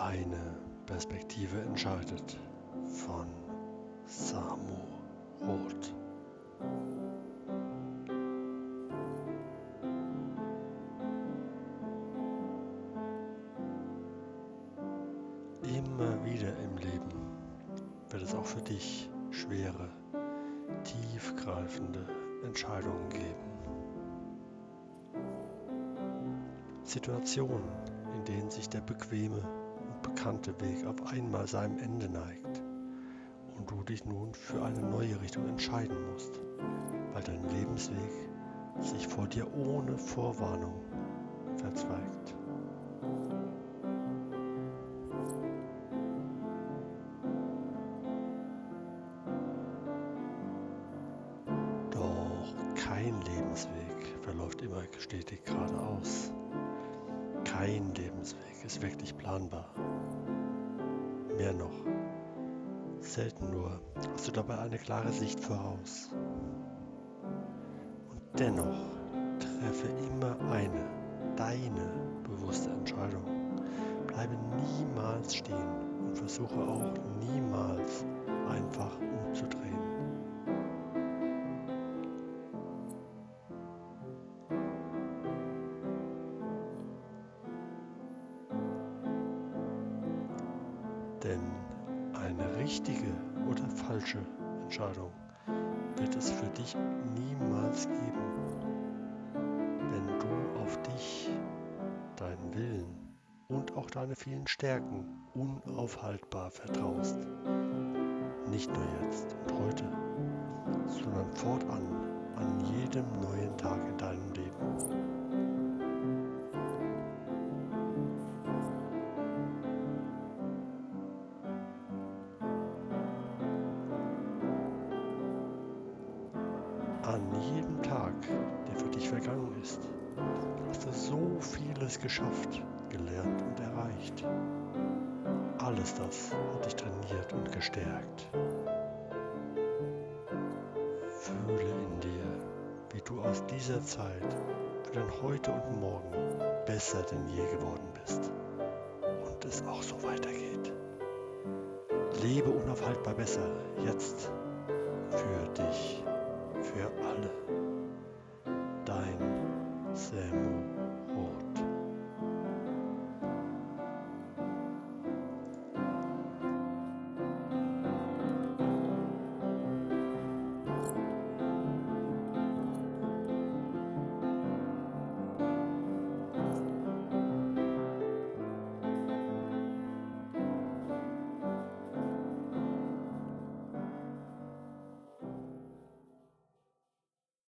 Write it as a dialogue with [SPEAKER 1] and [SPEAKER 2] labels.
[SPEAKER 1] Deine Perspektive entscheidet von Samu Roth. Immer wieder im Leben wird es auch für dich schwere, tiefgreifende Entscheidungen geben. Situationen, in denen sich der bequeme bekannte Weg auf einmal seinem Ende neigt und du dich nun für eine neue Richtung entscheiden musst, weil dein Lebensweg sich vor dir ohne Vorwarnung verzweigt. Doch kein Lebensweg verläuft immer stetig geradeaus. Kein Lebensweg ist wirklich planbar. Mehr noch, selten nur hast du dabei eine klare Sicht voraus. Und dennoch treffe immer eine, deine bewusste Entscheidung. Bleibe niemals stehen und versuche auch niemals einfach umzudrehen. Denn eine richtige oder falsche Entscheidung wird es für dich niemals geben, wenn du auf dich, deinen Willen und auch deine vielen Stärken unaufhaltbar vertraust. Nicht nur jetzt und heute, sondern fortan an jedem neuen Tag in deinem Leben. An jedem Tag, der für dich vergangen ist, hast du so vieles geschafft, gelernt und erreicht. Alles das hat dich trainiert und gestärkt. Fühle in dir, wie du aus dieser Zeit für dein Heute und Morgen besser denn je geworden bist und es auch so weitergeht. Lebe unaufhaltbar besser, jetzt für dich für alle. Dein Samu